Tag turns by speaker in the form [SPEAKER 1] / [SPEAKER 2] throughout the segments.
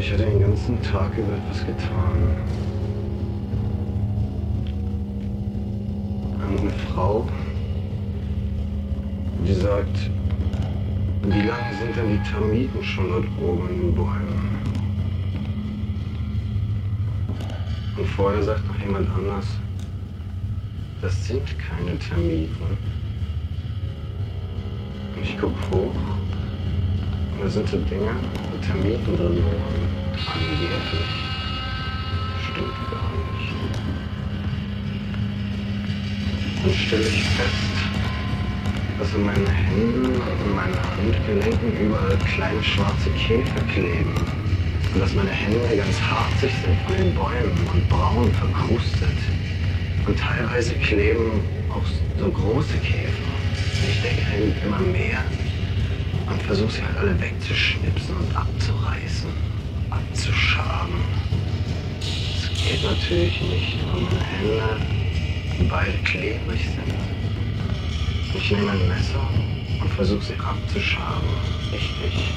[SPEAKER 1] ich hatte den ganzen Tag über etwas getan. Eine Frau, die sagt, wie lange sind denn die Termiten schon dort oben in den Bäumen? Und vorher sagt noch jemand anders, das sind keine Termiten. Und ich guck hoch und da sind so Dinger mit Termiten drin. Angeblich. Stimmt gar nicht. Dann stelle ich fest, dass in meinen Händen und in meinen Handgelenken überall kleine schwarze Käfer kleben. Und dass meine Hände ganz harzig sind von den Bäumen und braun verkrustet. Und teilweise kleben auch so große Käfer. Ich denke immer mehr und versuche sie halt alle wegzuschnipsen und abzureißen, abzuschaben. Das geht natürlich nicht, meine Hände beide klebrig sind. Ich nehme ein Messer und versuche sie abzuschaben. Richtig.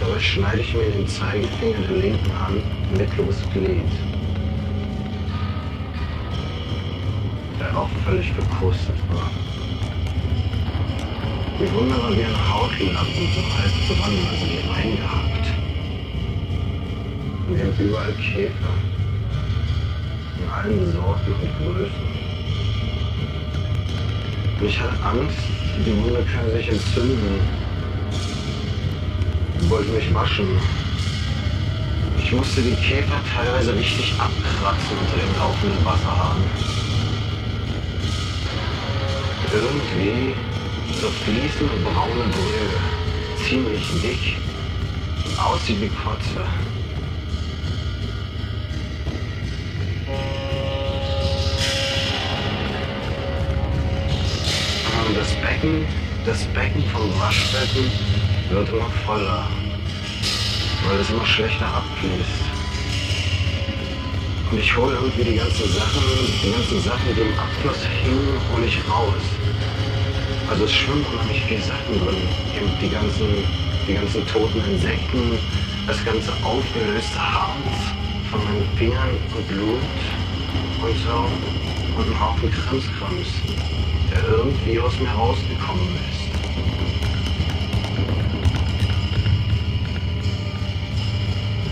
[SPEAKER 1] Dabei schneide ich mir den Zeigefinger der linken Hand mittleres Glied. Der auch völlig verkrustet war. Die Wunde war wie ein Hautlappen so halb dran, also wie eingehackt. Und wir überall Käfer. In allen Sorten und Größen. Ich hatte Angst, die Wunde kann sich entzünden. Ich wollte mich waschen. Ich musste die Käfer teilweise richtig abkratzen unter dem laufenden Wasserhahn. Irgendwie so fließende braune Brühe, ziemlich dick, aussieht wie Kotze. Und das Becken, das Becken vom Waschbecken wird immer voller, weil es immer schlechter abfließt. Und ich hole irgendwie die ganzen Sachen, die ganzen Sachen, die im Abfluss hingen, hole ich raus. Also es schwimmen unheimlich viele Sachen drin. Eben die ganzen, die ganzen toten Insekten, das ganze aufgelöste Harz von meinen Fingern und Blut und so. Und ein Haufen Krimskrams der irgendwie aus mir rausgekommen ist.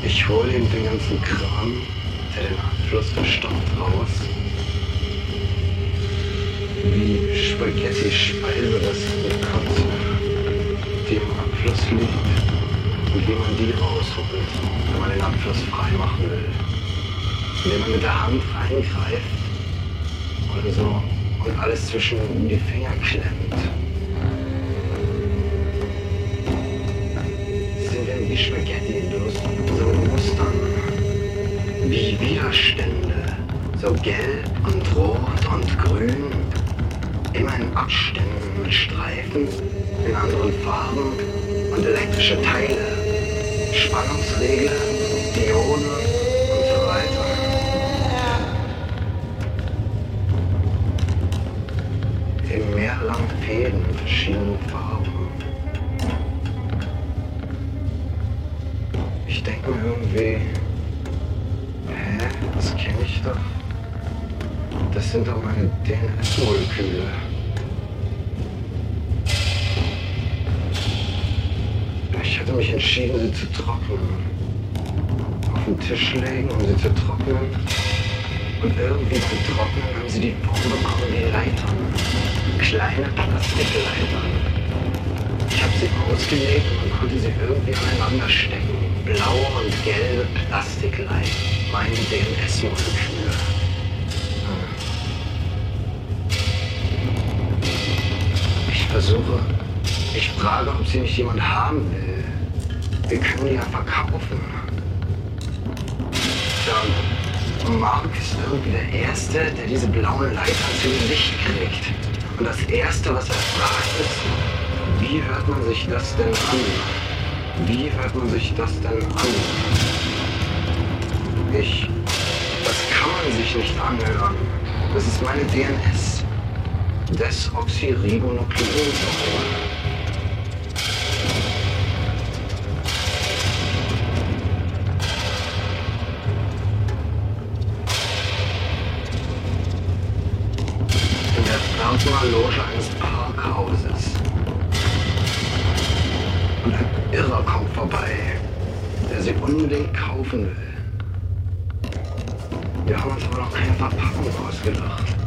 [SPEAKER 1] Ich hole ihm den ganzen Kram, der den Abfluss verstopft, raus. Wie Spaghetti-Speise, das mit Kotze, die im Abfluss liegt. Und wie man die rausholt, wenn man den Abfluss frei machen will. Indem man mit der Hand eingreift oder so und alles zwischen die Finger klemmt. Sind irgendwie Spaghetti, bloß so Mustern. Wie Widerstände, so gelb und rot und grün. Immer in Abständen mit Streifen, in anderen Farben und elektrische Teile, Spannungsregler, Dioden Doch meine DNS-Moleküle. Ich hatte mich entschieden, sie zu trocknen. Auf den Tisch legen, um sie zu trocknen. Und irgendwie zu trocknen haben sie die Form bekommen wie Leitern kleine Plastikleitern. Ich habe sie ausgelegt und konnte sie irgendwie aneinander stecken. Blaue und gelbe Plastikleitern. Meine DNS-Moleküle. Versuche, ich frage, ob sie nicht jemand haben will. Wir können ja verkaufen. Dann Mark ist irgendwie der Erste, der diese blauen Leitern zu Licht kriegt. Und das Erste, was er fragt, ist, wie hört man sich das denn an? Wie hört man sich das denn an? Ich, das kann man sich nicht anhören. Das ist meine DNS. Desoxyribonukleose. In der Plasma-Loge eines Parkhauses. Und ein Irrer kommt vorbei, der sie unbedingt kaufen will. Wir haben uns aber noch keine Verpackung ausgedacht.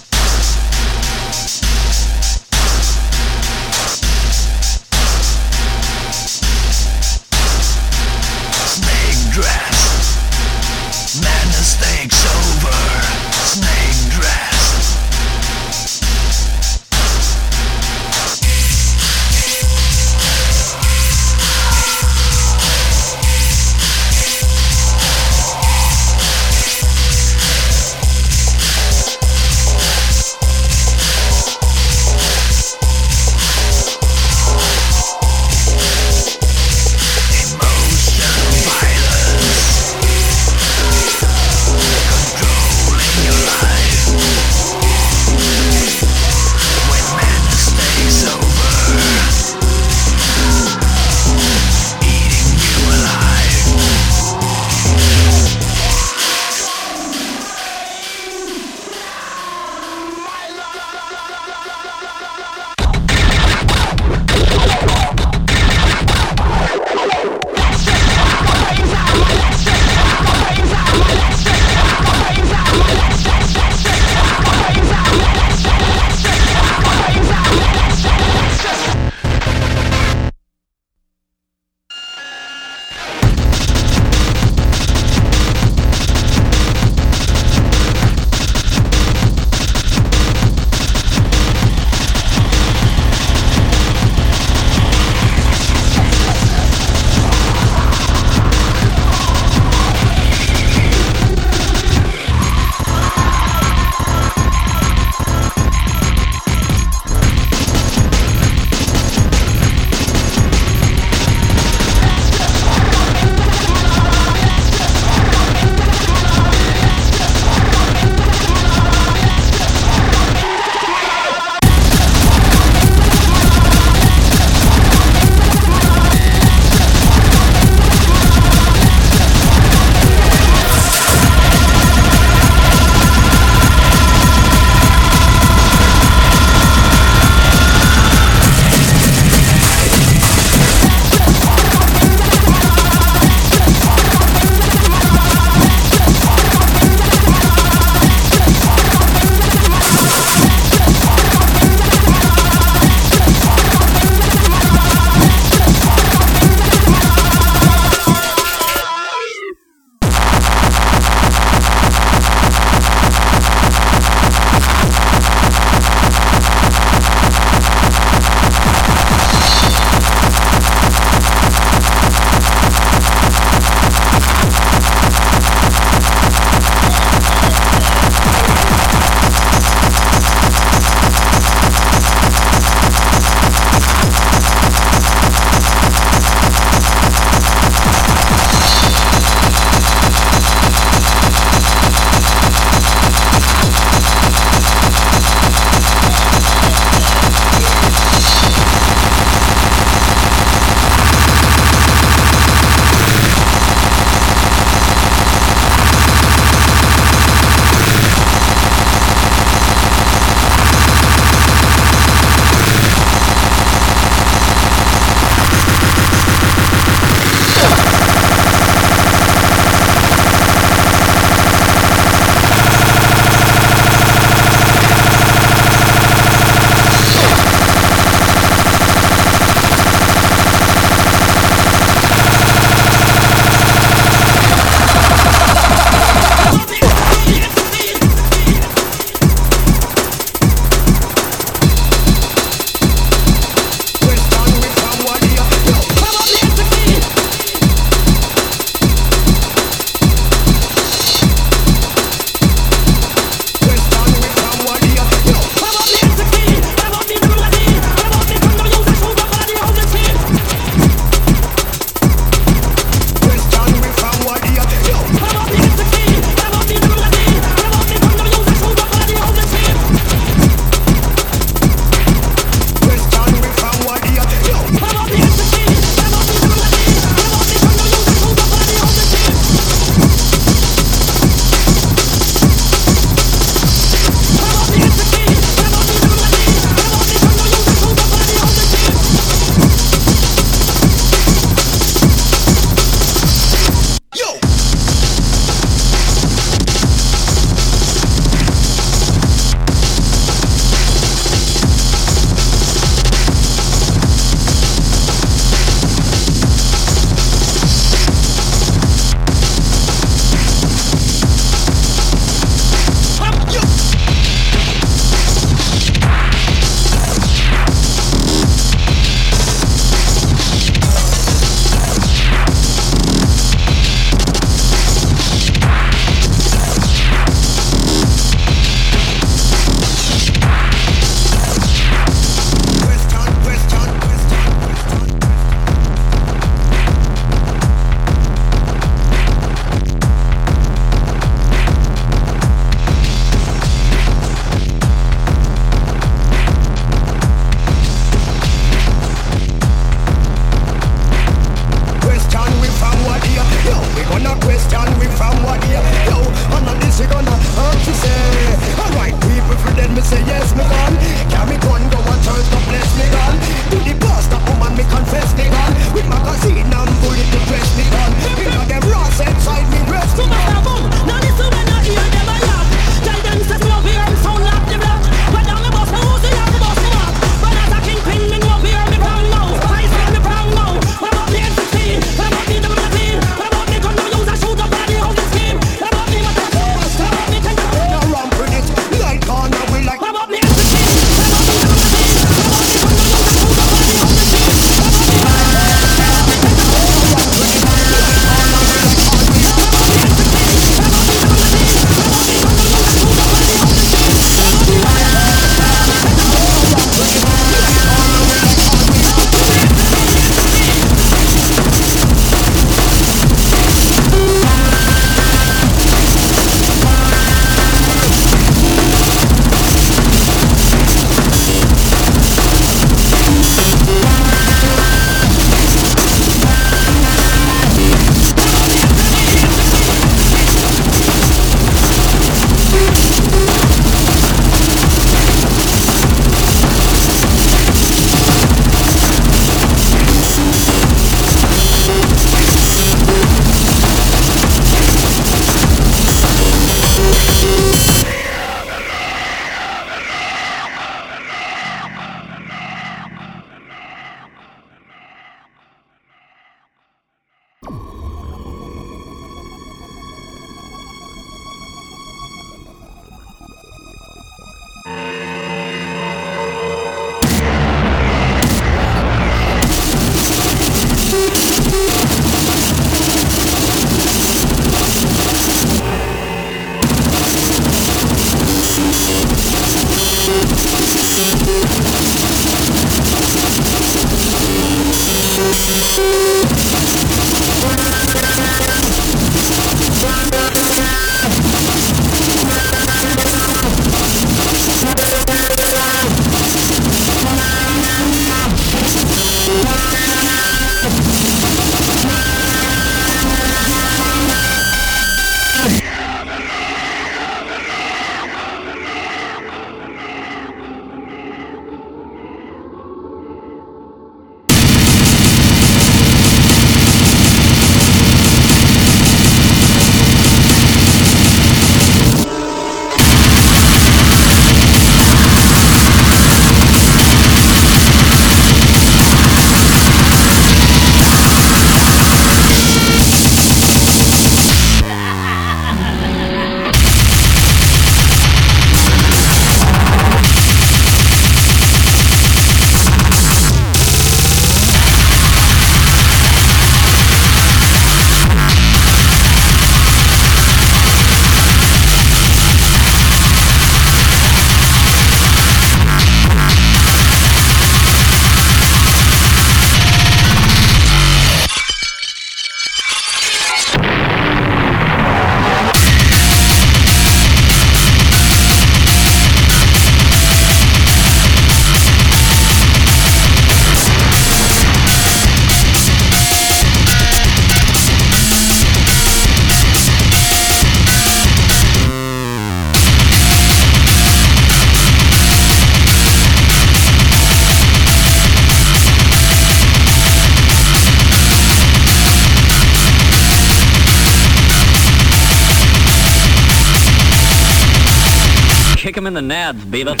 [SPEAKER 2] In the nads, Beavis.